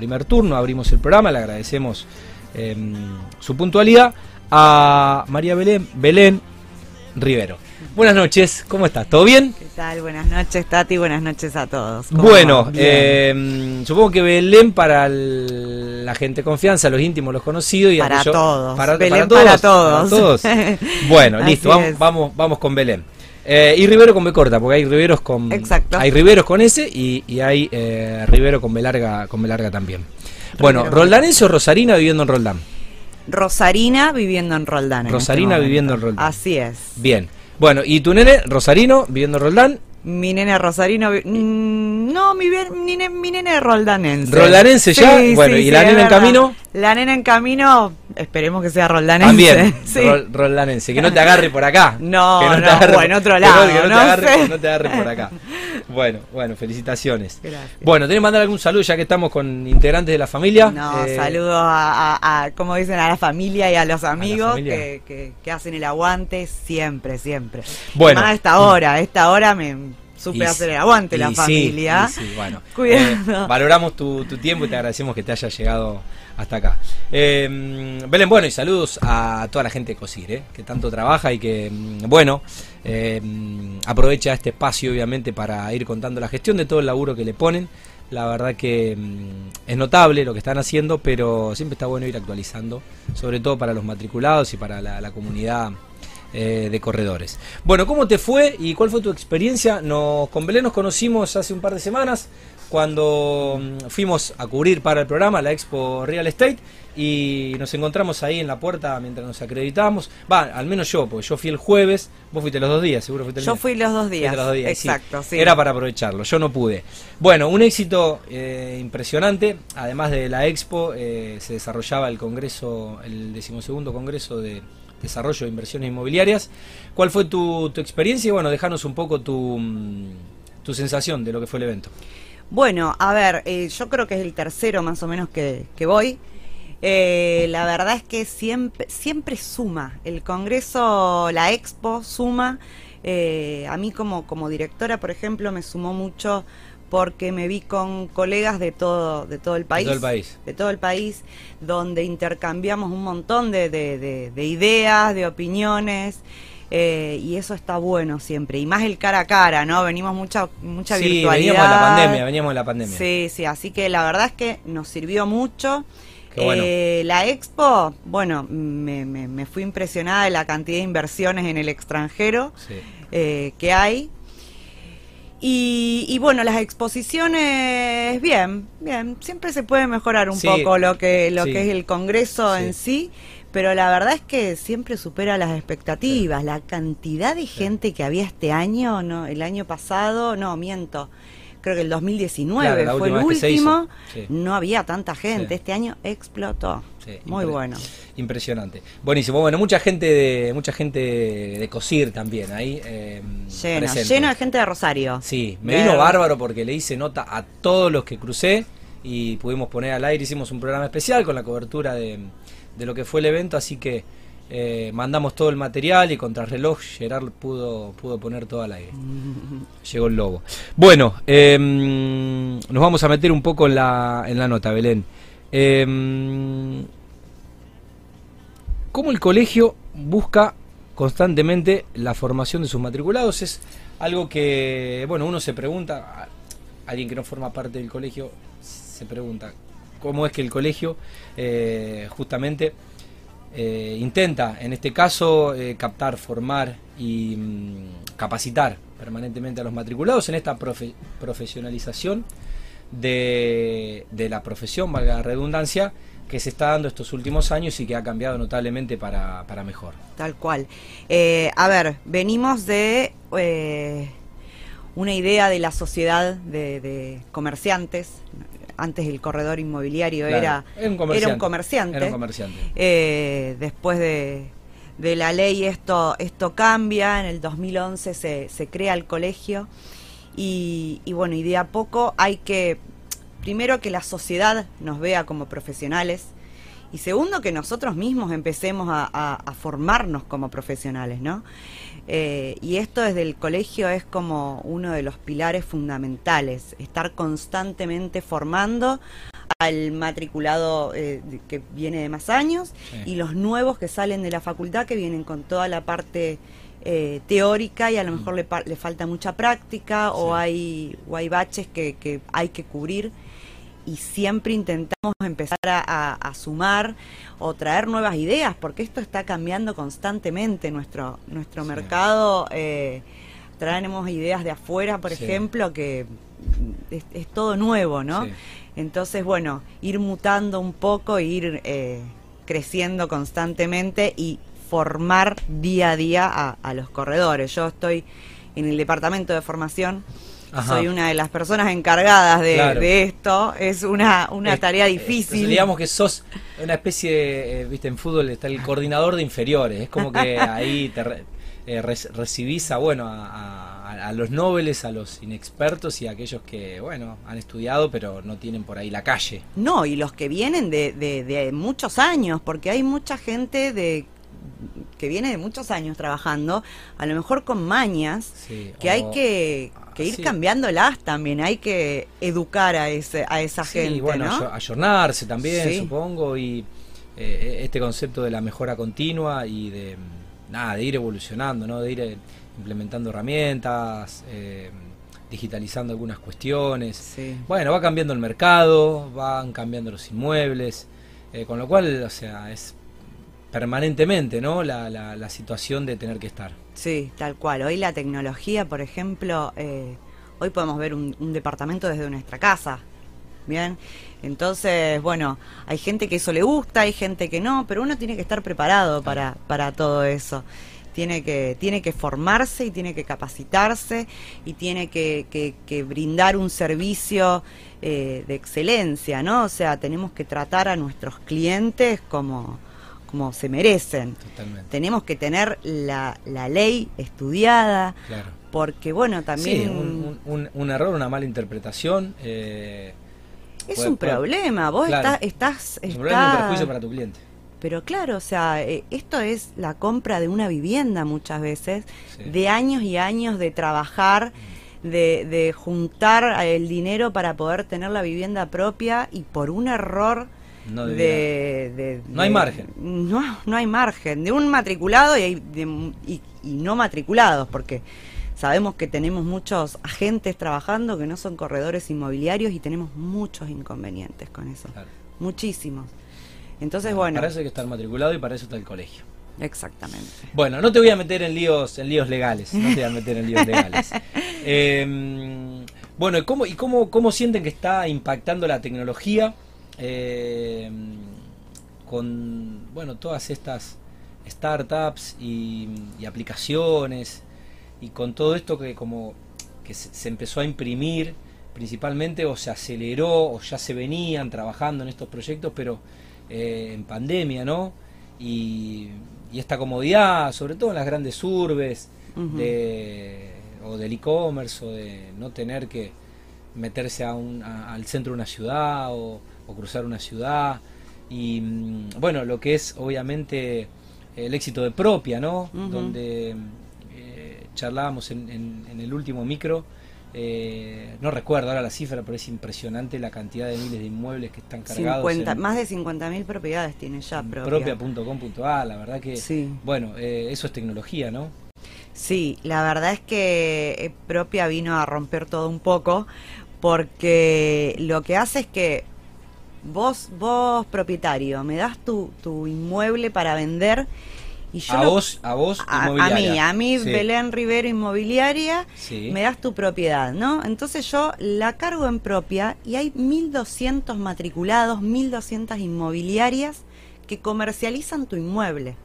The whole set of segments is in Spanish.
primer turno, abrimos el programa, le agradecemos em, su puntualidad, a María Belén, Belén Rivero. Buenas noches, ¿cómo estás? ¿Todo bien? ¿Qué tal? Buenas noches, Tati, buenas noches a todos. Bueno, em, supongo que Belén para la gente de confianza, los íntimos, los conocidos y para, todos. Para, Belén para todos. bueno, listo, vamos, vamos, vamos con Belén. Eh, y Rivero con B corta, porque hay Riveros con. Exacto. Hay Riveros con S y, hay eh, Rivero con B larga, con B larga también. Bueno, ¿Roldanense o Rosarina viviendo en Roldán? Rosarina viviendo en Roldán. Rosarina este viviendo en Roldán. Así es. Bien. Bueno, ¿y tu nene, Rosarino, viviendo en Roldán? Mi nene Rosarino. Mm, no, mi, mi, mi nene roldanense. ¿Roldanense ya? bueno, ¿y la nena en camino? La nena en camino, esperemos que sea roldanense. También, sí. roldanense, que no te agarre por acá. No, no, no en otro lado. Que no, te agarre, no te agarre por acá. Bueno, bueno, felicitaciones. Gracias. Bueno, ¿tenés que mandar algún saludo ya que estamos con integrantes de la familia? No, eh, saludos a, a, como dicen, a la familia y a los amigos que, que, hacen el aguante siempre, siempre. Bueno. a esta hora, a esta hora me supe hacer el aguante la familia. Sí, bueno. Cuidado. Eh, valoramos tu, tu tiempo y te agradecemos que te haya llegado hasta acá. Eh, Belén, bueno, y saludos a toda la gente de COSIR, eh, que tanto trabaja y que, mm, bueno, eh, aprovecha este espacio, obviamente, para ir contando la gestión de todo el laburo que le ponen. La verdad que mm, es notable lo que están haciendo, pero siempre está bueno ir actualizando, sobre todo para los matriculados y para la, comunidad de corredores. Bueno, ¿cómo te fue y cuál fue tu experiencia? Nos, con Belén nos conocimos hace un par de semanas, cuando mm, fuimos a cubrir para el programa la Expo Real Estate y nos encontramos ahí en la puerta mientras nos acreditábamos. Va, al menos yo, porque yo fui el jueves, vos fuiste los dos días, seguro fuiste el Yo fui los dos días. Exacto, sí. Era para aprovecharlo, yo no pude. Bueno, un éxito eh, impresionante. Además de la Expo, eh, se desarrollaba el congreso, el decimosegundo congreso de desarrollo de inversiones inmobiliarias. ¿Cuál fue tu, tu experiencia? Y bueno, dejanos un poco tu, mm, tu sensación de lo que fue el evento. Bueno, a ver, eh, yo creo que es el tercero más o menos que, voy. Eh, la verdad es que siempre, siempre suma. El Congreso, la Expo suma. Eh, a mí como, como directora, por ejemplo, me sumó mucho porque me vi con colegas de todo, de todo el país. De todo el país. De todo el país, donde intercambiamos un montón de, de, de ideas, de opiniones. Eh, y eso está bueno siempre, y más el cara a cara, ¿no? Venimos mucha, mucha sí, virtualidad. veníamos de la pandemia, veníamos de la pandemia. Sí, sí, así que la verdad es que nos sirvió mucho. Eh, la expo, bueno, me, me, fui impresionada de la cantidad de inversiones en el extranjero eh, que hay. Y, bueno, las exposiciones, bien, bien, siempre se puede mejorar un poco lo que lo que es el congreso en sí, pero la verdad es que siempre supera las expectativas. La cantidad de gente que había este año, no, el año pasado, no, miento. Creo que el 2019 fue el último. No había tanta gente. Este año explotó. Muy bueno. Impresionante. Buenísimo. Bueno, mucha gente de mucha gente de COSIR también ahí. Eh, lleno, lleno de gente de Rosario. Sí, me vino bárbaro porque le hice nota a todos los que crucé y pudimos poner al aire. Hicimos un programa especial con la cobertura de de lo que fue el evento, así que eh, mandamos todo el material y contra reloj Gerard pudo, pudo poner todo al aire. Llegó el lobo. Bueno, em, nos vamos a meter un poco en la, en la nota, Belén. Eh, ¿Cómo el colegio busca constantemente la formación de sus matriculados? Es algo que, bueno, uno se pregunta, alguien que no forma parte del colegio se pregunta, cómo es que el colegio eh, justamente eh, intenta, en este caso, eh, captar, formar y mm, capacitar permanentemente a los matriculados en esta profesionalización de, la profesión, valga la redundancia, que se está dando estos últimos años y que ha cambiado notablemente para, mejor. Tal cual. a ver, venimos de una idea de la sociedad de comerciantes, antes el corredor inmobiliario era, un comerciante. Era un comerciante. Eh, después de, la ley esto, esto cambia, en el 2011 se, se crea el colegio y, bueno, y de a poco hay que, primero que la sociedad nos vea como profesionales Y segundo, que nosotros mismos empecemos a, formarnos como profesionales, ¿no? Eh, y esto desde el colegio es como uno de los pilares fundamentales, estar constantemente formando al matriculado eh, que viene de más años y los nuevos que salen de la facultad que vienen con toda la parte eh, teórica y a lo mejor mm. le, falta mucha práctica o, hay, o hay baches que, que hay que cubrir y siempre intentamos empezar a, sumar o traer nuevas ideas, porque esto está cambiando constantemente nuestro, nuestro mercado. Eh, traemos ideas de afuera, por ejemplo, que es, todo nuevo, ¿no? Entonces, bueno, ir mutando un poco, ir eh, creciendo constantemente y formar día a día a, a los corredores. Yo estoy en el departamento de formación soy una de las personas encargadas de, esto. Es una, una tarea difícil. digamos que sos una especie, de, eh, viste, en fútbol está el coordinador de inferiores. Es como que ahí te eh, recibís a, bueno, a, a, los nobles, a los inexpertos y a aquellos que, bueno, han estudiado pero no tienen por ahí la calle. No, y los que vienen de, de, de muchos años, porque hay mucha gente de que viene de muchos años trabajando, a lo mejor con mañas, que hay que, ir cambiándolas también, hay que educar a, ese, a esa gente. Y bueno, ayornarse también, supongo, y eh, este concepto de la mejora continua y de, nada, de ir evolucionando, ¿no? de ir eh, implementando herramientas. Eh, digitalizando algunas cuestiones. Bueno, va cambiando el mercado, van cambiando los inmuebles, con lo cual, o sea, es permanentemente, ¿no? La, la, situación de tener que estar. Sí, tal cual. Hoy la tecnología, por ejemplo, eh, hoy podemos ver un, departamento desde nuestra casa. Bien, entonces, bueno, hay gente que eso le gusta, hay gente que no, pero uno tiene que estar preparado para, para todo eso. Tiene que, tiene que formarse y tiene que capacitarse y tiene que, que, brindar un servicio eh, de excelencia, ¿no? O sea, tenemos que tratar a nuestros clientes como, como se merecen. Tenemos que tener la, la ley estudiada, porque bueno, también... un, error, una mala interpretación. Eh, es un problema, vos estás... estás es un problema perjuicio para tu cliente. Pero claro, o sea, eh, esto es la compra de una vivienda muchas veces, de años y años de trabajar, de, de juntar el dinero para poder tener la vivienda propia y por un error no, de, no hay margen. No, no hay margen. De un matriculado y, y, no matriculados, porque sabemos que tenemos muchos agentes trabajando que no son corredores inmobiliarios y tenemos muchos inconvenientes con eso. Muchísimos. Entonces, bueno. Para eso hay que estar matriculado y para eso está el colegio. Exactamente. Bueno, no te voy a meter en líos, en líos legales. No te voy a meter en líos legales. Em, bueno, ¿y cómo, y cómo, cómo sienten que está impactando la tecnología? Eh, con bueno todas estas startups y, aplicaciones y con todo esto que como que se, empezó a imprimir principalmente o se aceleró o ya se venían trabajando en estos proyectos pero eh, en pandemia no y, esta comodidad sobre todo en las grandes urbes de, o del e-commerce o de no tener que meterse a un, al centro de una ciudad o, cruzar una ciudad. Y mm, bueno, lo que es obviamente el éxito de propia, ¿no? Donde eh, charlábamos en, el último micro. Eh, no recuerdo ahora la cifra, pero es impresionante la cantidad de miles de inmuebles que están cargados. más de 50.000 propiedades tiene ya propia. Propia.com.a, la verdad que, bueno, eh, eso es tecnología, ¿no? Sí, la verdad es que propia vino a romper todo un poco, porque lo que hace es que vos, vos propietario, me das tu, tu inmueble para vender y yo a vos, a vos, a, a mí, a mí Belén Rivero Inmobiliaria, me das tu propiedad, ¿no? Entonces yo la cargo en propia y hay 1.200 matriculados, 1.200 inmobiliarias que comercializan tu inmueble.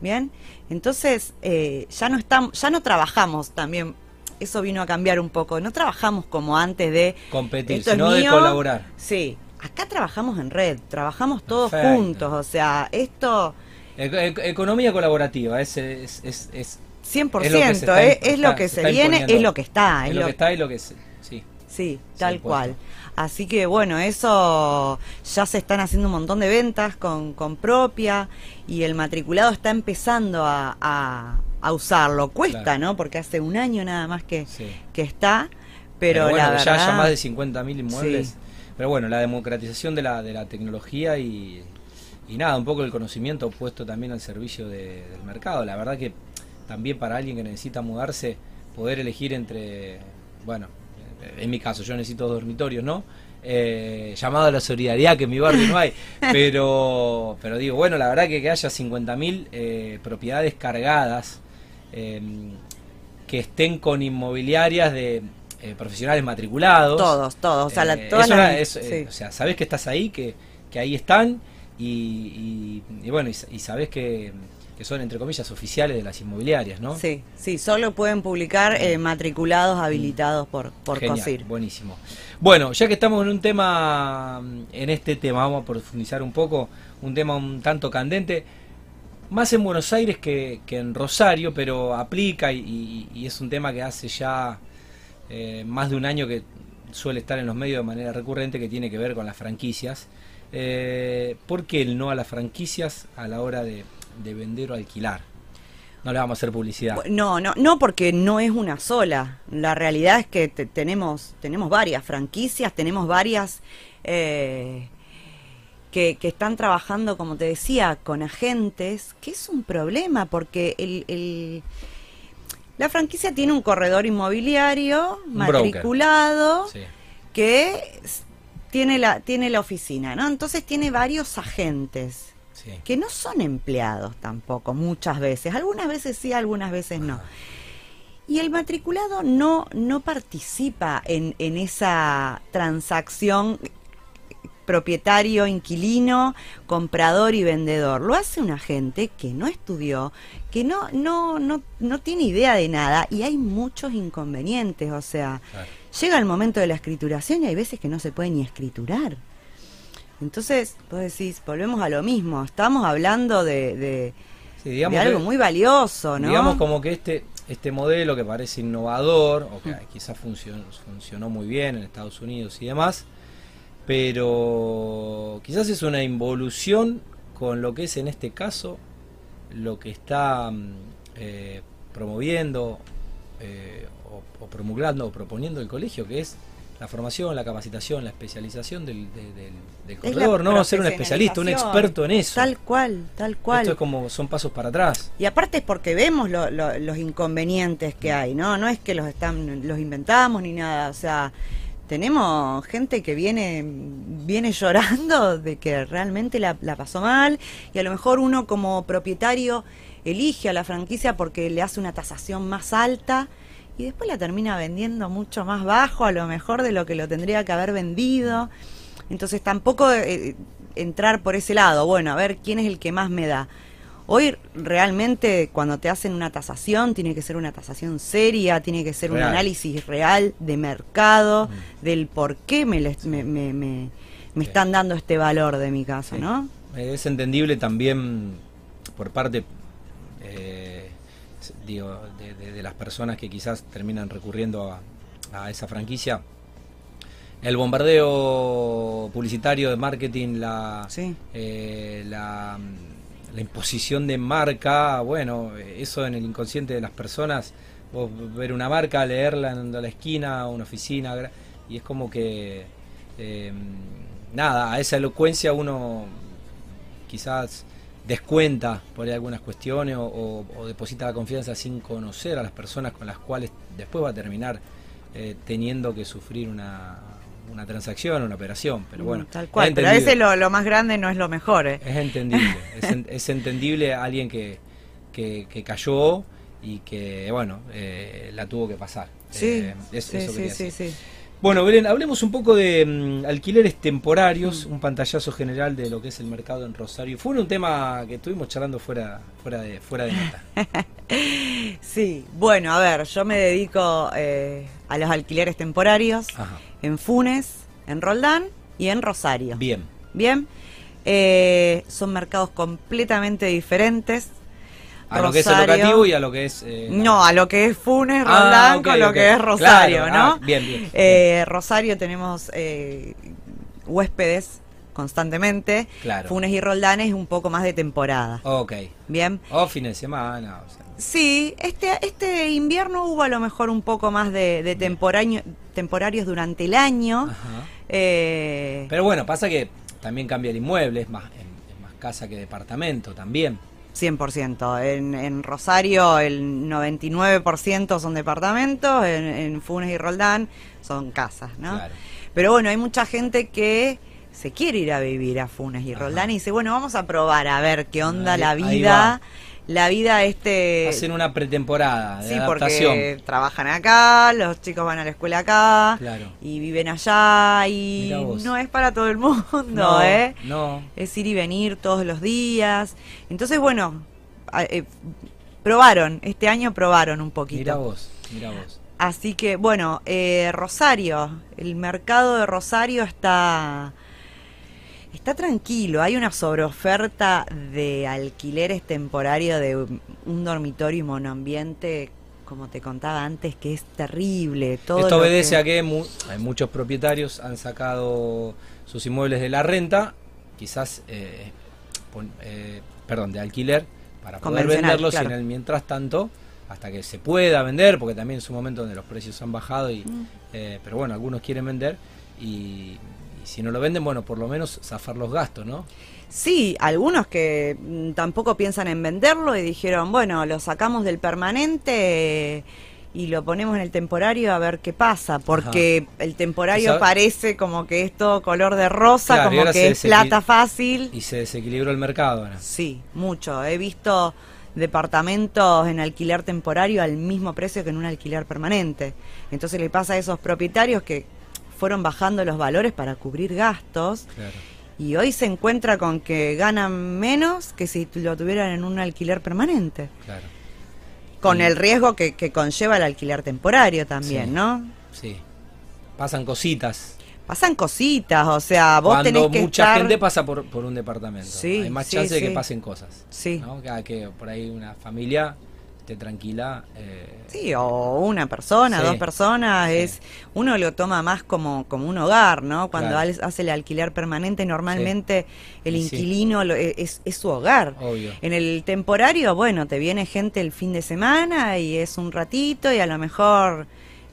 Bien, entonces eh, ya no estamos, ya no trabajamos también eso vino a cambiar un poco. No trabajamos como antes de competir, sino de colaborar. Sí, acá trabajamos en red, trabajamos todos juntos, o sea, esto... economía colaborativa, es... es, es, 100%, es lo que se, es, lo que se viene, es lo que está. Es, lo, que está y lo que... Sí, sí tal cual. Así que bueno, eso ya se están haciendo un montón de ventas con, con propia y el matriculado está empezando a, a, usarlo. Cuesta, ¿no? Porque hace un año nada más que, que está, pero, bueno, la ya, ya más de 50.000 inmuebles. Pero bueno, la democratización de la, de la tecnología y, y nada, un poco el conocimiento puesto también al servicio del mercado. La verdad que también para alguien que necesita mudarse, poder elegir entre, bueno, en mi caso yo necesito dormitorios, ¿no? Eh, llamado a la solidaridad, que en mi barrio no hay, pero, pero digo, bueno, la verdad que, que haya 50.000 eh, propiedades cargadas em, que estén con inmobiliarias de eh, profesionales matriculados. Todos, todos. O sea, o sea, sabes que estás ahí, que, que ahí están y, bueno, y, sabes que, son, entre comillas, oficiales de las inmobiliarias, ¿no? Sí, sí, solo pueden publicar eh, matriculados habilitados por, por Genial, Buenísimo. Bueno, ya que estamos en un tema, en este tema, vamos a profundizar un poco, un tema un tanto candente, más en Buenos Aires que, en Rosario, pero aplica y, es un tema que hace ya eh, más de un año que suele estar en los medios de manera recurrente, que tiene que ver con las franquicias. Eh, ¿Por qué el no a las franquicias a la hora de, vender o alquilar? No le vamos a hacer publicidad. No, no, no, porque no es una sola. La realidad es que tenemos, tenemos varias franquicias, tenemos varias eh, que, están trabajando, como te decía, con agentes, que es un problema porque el, la franquicia tiene un corredor inmobiliario matriculado que tiene la, tiene la oficina, ¿no? Entonces tiene varios agentes. que no son empleados tampoco, muchas veces. Algunas veces sí, algunas veces no. Y el matriculado no, no participa en, en esa transacción propietario, inquilino, comprador y vendedor. Lo hace un agente que no estudió, que no, no, no, no tiene idea de nada y hay muchos inconvenientes. O sea, llega el momento de la escrituración y hay veces que no se puede ni escriturar. Entonces, vos decís, volvemos a lo mismo, estamos hablando de, de, algo muy valioso, ¿no? Digamos como que este, este modelo que parece innovador, o que quizás funcionó, funcionó muy bien en Estados Unidos y demás, pero quizás es una involución con lo que es en este caso lo que está mm, eh, promoviendo eh, o, promulgando o proponiendo el colegio, que es la formación, la capacitación, la especialización del, del, corredor, no ser un especialista, un experto en eso. Tal cual, tal cual. Esto es como son pasos para atrás. Y aparte es porque vemos los inconvenientes que hay, ¿no? No es que los están los inventamos ni nada, o sea, tenemos gente que viene viene llorando de que realmente la, pasó mal y a lo mejor uno como propietario elige a la franquicia porque le hace una tasación más alta y después la termina vendiendo mucho más bajo a lo mejor de lo que lo tendría que haber vendido. Entonces tampoco eh, entrar por ese lado, bueno, a ver quién es el que más me da. Hoy realmente cuando te hacen una tasación tiene que ser una tasación seria, tiene que ser un análisis real de mercado, mm. del por qué me, me, me, me, están dando este valor de mi casa, ¿no? Es entendible también por parte digo, de, las personas que quizás terminan recurriendo a, esa franquicia. El bombardeo publicitario de marketing, la, eh, la, la, imposición de marca, bueno, eso en el inconsciente de las personas, vos ver una marca, leerla en la esquina, una oficina, y es como que, eh, nada, a esa elocuencia uno quizás descuenta por ahí algunas cuestiones o, deposita la confianza sin conocer a las personas con las cuales después va a terminar eh, teniendo que sufrir una, una transacción, una operación, pero bueno. Tal cual, pero a veces lo, más grande no es lo mejor. ¿eh? Es entendible, es, entendible a alguien que, que, cayó y que, bueno, eh, la tuvo que pasar. Sí, sí, sí, sí. Bueno, Belén, hablemos un poco de mm, alquileres temporarios, mm. un pantallazo general de lo que es el mercado en Rosario. Fue un tema que estuvimos charlando fuera, fuera de, fuera de nota. sí, bueno, a ver, yo me dedico eh, a los alquileres temporarios en Funes, en Roldán y en Rosario. Bien. Bien. Eh, son mercados completamente diferentes. A lo que es educativo y a lo que es... Eh, no, a lo que es Funes, ah, Roldán, con lo que es Rosario, ¿no? Ah, bien, bien, eh, Rosario tenemos eh, huéspedes constantemente. Claro. Funes y Roldán es un poco más de temporada. Ok. Bien. O fines de semana. Sí, este, este invierno hubo a lo mejor un poco más de, de temporarios durante el año. Ajá. Pero bueno, pasa que también cambia el inmueble, es más, es más casa que departamento también. 100%. En, en Rosario el 99% son departamentos, en, Funes y Roldán son casas, ¿no? Pero bueno, hay mucha gente que se quiere ir a vivir a Funes y Roldán y dice, bueno, vamos a probar a ver qué onda la vida la vida este hacen una pretemporada de sí porque trabajan acá los chicos van a la escuela acá y viven allá y no es para todo el mundo no, eh no. Es ir y venir todos los días. Entonces bueno eh, probaron este año probaron un poquito. Mira vos mira vos. Así que bueno eh, Rosario el mercado de Rosario está Está tranquilo, hay una sobreoferta de alquileres temporarios de un dormitorio y monoambiente, como te contaba antes, que es terrible. Todo Esto obedece a que hay muchos propietarios han sacado sus inmuebles de la renta, quizás, eh, eh, perdón, de alquiler, para poder venderlos en el mientras tanto hasta que se pueda vender, porque también es un momento donde los precios han bajado, y, mm. eh, pero bueno, algunos quieren vender y y si no lo venden, bueno, por lo menos zafar los gastos, ¿no? Sí, algunos que mm, tampoco piensan en venderlo y dijeron, bueno, lo sacamos del permanente y lo ponemos en el temporario a ver qué pasa, porque el temporario parece como que es todo color de rosa, como que es plata fácil. Y se desequilibró el mercado ahora. Sí, mucho. He visto departamentos en alquiler temporario al mismo precio que en un alquiler permanente. Entonces le pasa a esos propietarios que fueron bajando los valores para cubrir gastos. Y hoy se encuentra con que ganan menos que si lo tuvieran en un alquiler permanente. Con el riesgo que, conlleva el alquiler temporario también, ¿no? Sí. Pasan cositas. Pasan cositas, o sea, vos tenés que mucha gente pasa por, por un departamento. Hay más chance de que pasen cosas. Sí. que por ahí una familia tranquila. Eh, sí, o una persona, dos personas, es uno lo toma más como, como un hogar, ¿no? Cuando hace el alquiler permanente, normalmente el inquilino e, es, es, su hogar. En el temporario, bueno, te viene gente el fin de semana y es un ratito y a lo mejor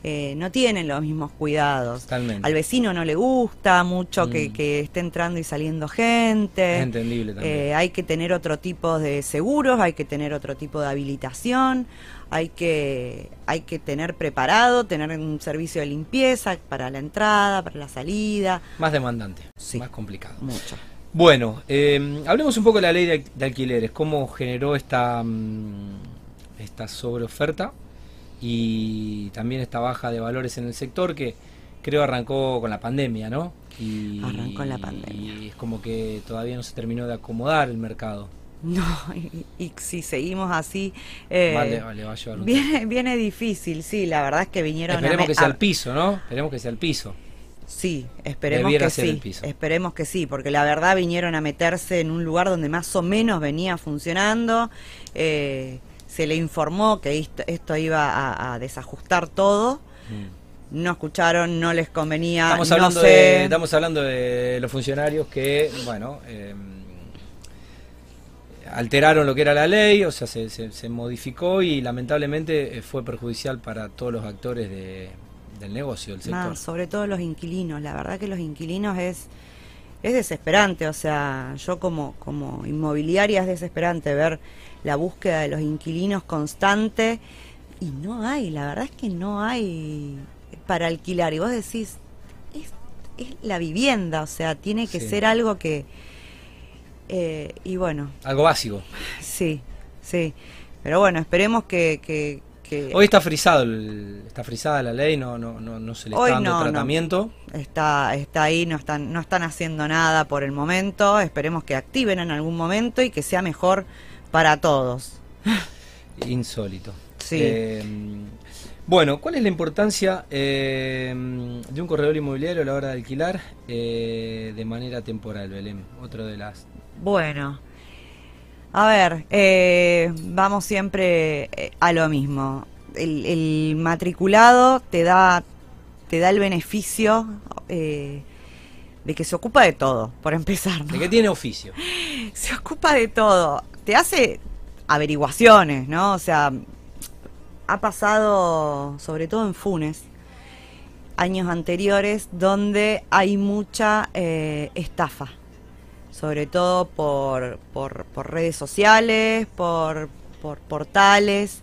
eh, no tienen los mismos cuidados. Al vecino no le gusta mucho que, mm. esté entrando y saliendo gente. Es entendible también. Eh, hay que tener otro tipo de seguros, hay que tener otro tipo de habilitación, hay que, hay que tener preparado, tener un servicio de limpieza para la entrada, para la salida. Más demandante, más complicado. Mucho. Bueno, eh, hablemos un poco de la ley de, alquileres, cómo generó esta, mm, esta sobreoferta y también esta baja de valores en el sector que creo arrancó con la pandemia, ¿no? Y, arrancó la pandemia. Y es como que todavía no se terminó de acomodar el mercado. No, y, si seguimos así, eh, vale, vale, va a llevar un viene, viene difícil, sí, la verdad es que vinieron Esperemos que sea el piso, ¿no? Esperemos que sea el piso. Sí, esperemos que sí. Esperemos que sí, porque la verdad vinieron a meterse en un lugar donde más o menos venía funcionando. Eh, se le informó que esto, iba a, desajustar todo. Mm. No escucharon, no les convenía. Estamos hablando, de, estamos hablando de los funcionarios que, bueno, em, alteraron lo que era la ley, o sea, se, se, modificó y lamentablemente eh, fue perjudicial para todos los actores del negocio, del sector. sobre todo los inquilinos. La verdad que los inquilinos es es desesperante, o sea, yo como, como inmobiliaria es desesperante ver la búsqueda de los inquilinos constante y no hay, la verdad es que no hay para alquilar. Y vos decís, es, es la vivienda, o sea, tiene que ser algo que... Eh, y bueno. Algo básico. Sí, sí. Pero bueno, esperemos que, Hoy está frisado, está frisada la ley, no, no, no, se le está dando tratamiento. Está, está ahí, no están, no están haciendo nada por el momento. Esperemos que activen en algún momento y que sea mejor para todos. Insólito. Sí. Eh, bueno, ¿cuál es la importancia eh, de un corredor inmobiliario a la hora de alquilar eh, de manera temporal, Belén? Otro de las. Bueno, A ver, eh, vamos siempre eh, a lo mismo. El, matriculado te da, te da el beneficio eh, de que se ocupa de todo, por empezar. De que tiene oficio. Se ocupa de todo. Te hace averiguaciones, ¿no? O sea, ha pasado, sobre todo en Funes, años anteriores, donde hay mucha estafa sobre todo por, por, redes sociales, por, por portales.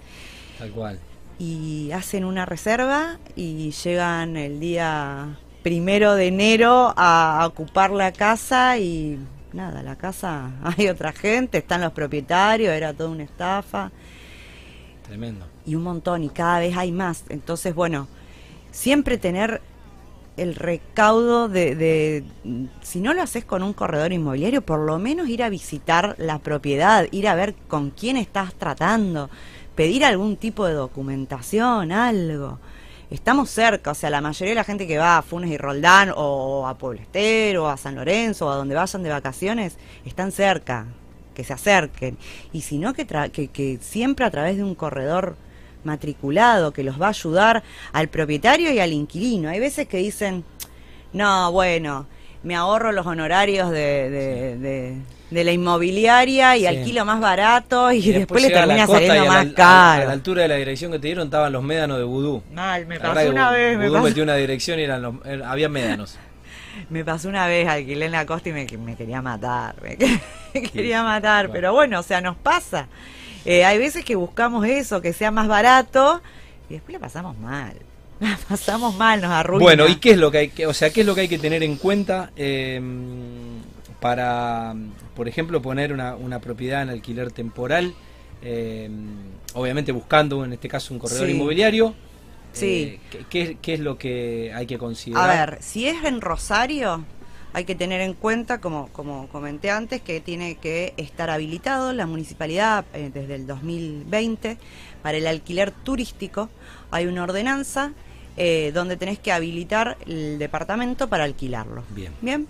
Tal cual. Y hacen una reserva y llegan el día primero de enero a ocupar la casa y nada, la casa hay otra gente, están los propietarios, era toda una estafa. Tremendo. Y un montón, y cada vez hay más. Entonces, bueno, siempre tener el recaudo de, si no lo haces con un corredor inmobiliario, por lo menos ir a visitar la propiedad, ir a ver con quién estás tratando, pedir algún tipo de documentación, algo. Estamos cerca, o sea, la mayoría de la gente que va a Funes y Roldán o a Pueblo Estero, o a San Lorenzo, o a donde vayan de vacaciones, están cerca, que se acerquen. Y si no, que, que, que siempre a través de un corredor matriculado que los va a ayudar al propietario y al inquilino. Hay veces que dicen, no, bueno, me ahorro los honorarios de, de, la inmobiliaria y alquilo más barato y, después, le termina saliendo más caro. A, la altura de la dirección que te dieron estaban los médanos de vudú. Mal, me pasó una vez. Vudú metió una dirección y eran los, había médanos. me pasó una vez, alquilé en la costa y me, me quería matar, me quería matar, pero bueno, o sea, nos pasa. Eh, hay veces que buscamos eso, que sea más barato, y después la pasamos mal. La pasamos mal, nos arruina. Bueno, ¿y qué es lo que hay que, o sea, qué es lo que hay que tener en cuenta em, para, por ejemplo, poner una, una propiedad en alquiler temporal? Em, obviamente buscando, en este caso, un corredor inmobiliario. Sí. Eh, ¿qué, ¿Qué es lo que hay que considerar? A ver, si es en Rosario, hay que tener en cuenta, como, como comenté antes, que tiene que estar habilitado la municipalidad eh, desde el 2020 para el alquiler turístico. Hay una ordenanza eh, donde tenés que habilitar el departamento para alquilarlo. Bien. Bien.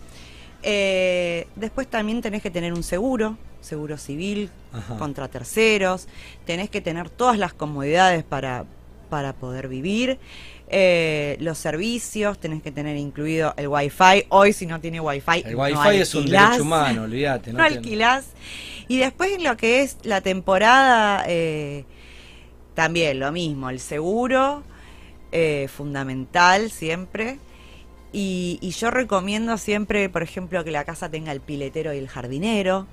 Eh, después también tenés que tener un seguro, seguro civil, contra terceros. Tenés que tener todas las comodidades para, para poder vivir. Eh, los servicios, tenés que tener incluido el wifi. Hoy si no tiene wifi, el wifi es un derecho humano, olvídate. No, alquilás. Y después en lo que es la temporada, eh, también lo mismo, el seguro, eh, fundamental siempre. Y, yo recomiendo siempre, por ejemplo, que la casa tenga el piletero y el jardinero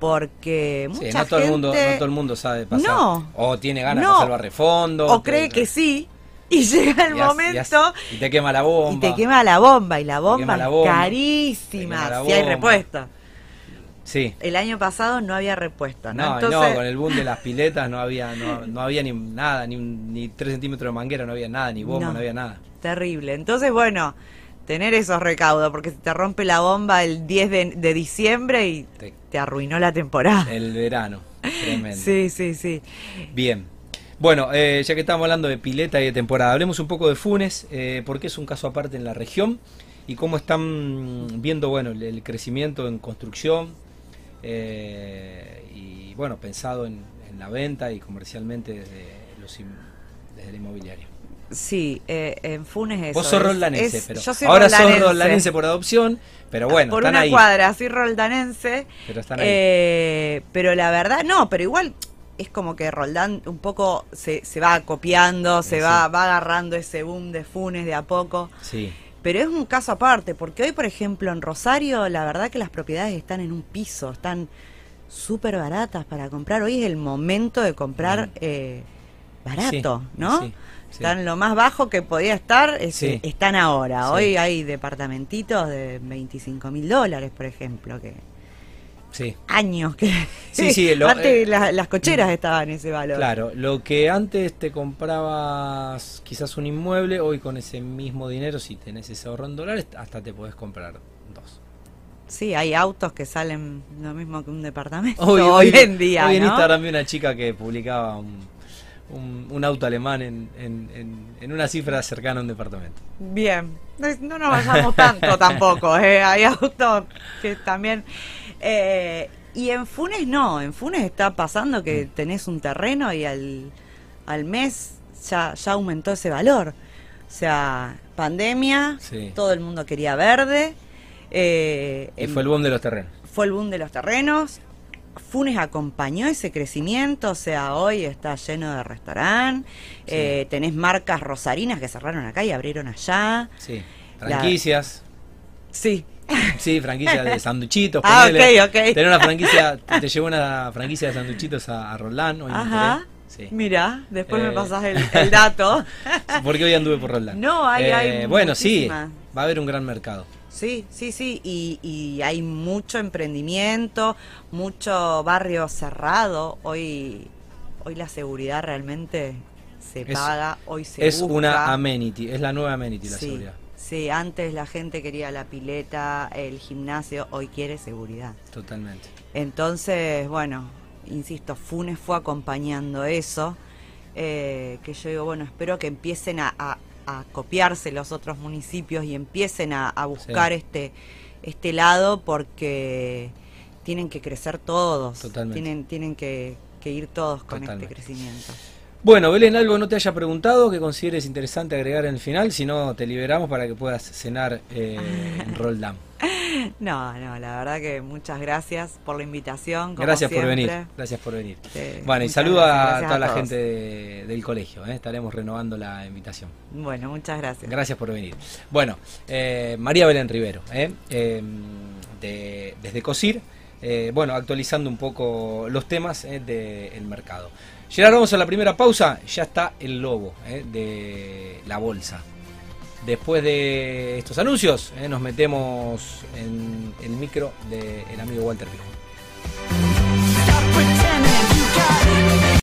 porque mucha no todo el mundo no todo el mundo sabe pasar. O tiene ganas de pasar refondo o cree que sí y llega el momento y, te quema la bomba. y te quema la bomba y la bomba, es carísima si hay repuesta sí. El año pasado no había repuesta no no, no con el boom de las piletas no había no, no había ni nada ni ni 3 centímetros de manguera no había nada ni bomba no, había nada. Terrible. Entonces bueno tener esos recaudos porque se te rompe la bomba el 10 de, diciembre y te, te arruinó la temporada. El verano tremendo. Sí sí sí. Bien. Bueno, eh, ya que estamos hablando de pileta y de temporada, hablemos un poco de Funes, eh, porque es un caso aparte en la región y cómo están viendo bueno el, crecimiento en construcción eh, y bueno pensado en, la venta y comercialmente desde, los, desde el inmobiliario. Sí, en Funes es. Vos sos roldanense, pero ahora sos roldanense por adopción, pero bueno, por una cuadra, soy roldanense. Pero están ahí. pero la verdad, no, pero igual es como que Roldán un poco se, se va copiando, se va, va agarrando ese boom de Funes de a poco. Sí. Pero es un caso aparte, porque hoy, por ejemplo, en Rosario, la verdad que las propiedades están en un piso, están súper baratas para comprar. Hoy es el momento de comprar eh, barato, ¿no? Están lo más bajo que podía estar, están ahora. Hoy hay departamentitos de 25 mil dólares, por ejemplo, que años que sí, sí, antes eh, las cocheras estaban en ese valor. Claro, lo que antes te comprabas quizás un inmueble, hoy con ese mismo dinero, si tenés ese ahorro en dólares, hasta te podés comprar dos. Sí, hay autos que salen lo mismo que un departamento hoy, en día. Hoy en Instagram vi una chica que publicaba un, auto alemán en, en, una cifra cercana a un departamento. Bien, no nos vayamos tanto tampoco. ¿eh? Hay autos que también... Eh, Y en Funes no, en Funes está pasando que mm. tenés un terreno y al, al mes ya, ya aumentó ese valor. O sea, pandemia, todo el mundo quería verde. Eh, y fue el boom de los terrenos. Fue el boom de los terrenos. Funes acompañó ese crecimiento, o sea, hoy está lleno de restaurante, eh, tenés marcas rosarinas que cerraron acá y abrieron allá. Sí, franquicias. Sí. Sí, franquicia de sanduchitos. ah, ok, ok. Tener una franquicia, te llevó una franquicia de sanduchitos a, a Roland. Ajá. Sí. Mira, después me eh. pasás el, dato. Porque hoy anduve por Roland. No, hay, eh, Bueno, sí, va a haber un gran mercado. Sí, sí, sí, y, y, hay mucho emprendimiento, mucho barrio cerrado. Hoy, hoy la seguridad realmente se paga, hoy se Es una amenity, es la nueva amenity la seguridad. Sí, antes la gente quería la pileta, el gimnasio, hoy quiere seguridad. Totalmente. Entonces, bueno, insisto, Funes fue acompañando eso, eh, que yo digo, bueno, espero que empiecen a, copiarse los otros municipios y empiecen a, buscar este, este lado porque tienen que crecer todos, tienen, tienen que, ir todos con este crecimiento. Bueno, Belén, algo no te haya preguntado que consideres interesante agregar en el final, si no te liberamos para que puedas cenar eh, en Roldán. No, no, la verdad que muchas gracias por la invitación. gracias por venir, gracias por venir. bueno, y saluda a toda la gente del colegio, ¿eh? estaremos renovando la invitación. Bueno, muchas gracias. Gracias por venir. Bueno, eh, María Belén Rivero, ¿eh? em, desde COSIR, bueno, actualizando un poco los temas del mercado. Gerard, vamos a la primera pausa. Ya está el lobo eh, de la bolsa. Después de estos anuncios, eh, nos metemos en el micro del amigo Walter Pijo.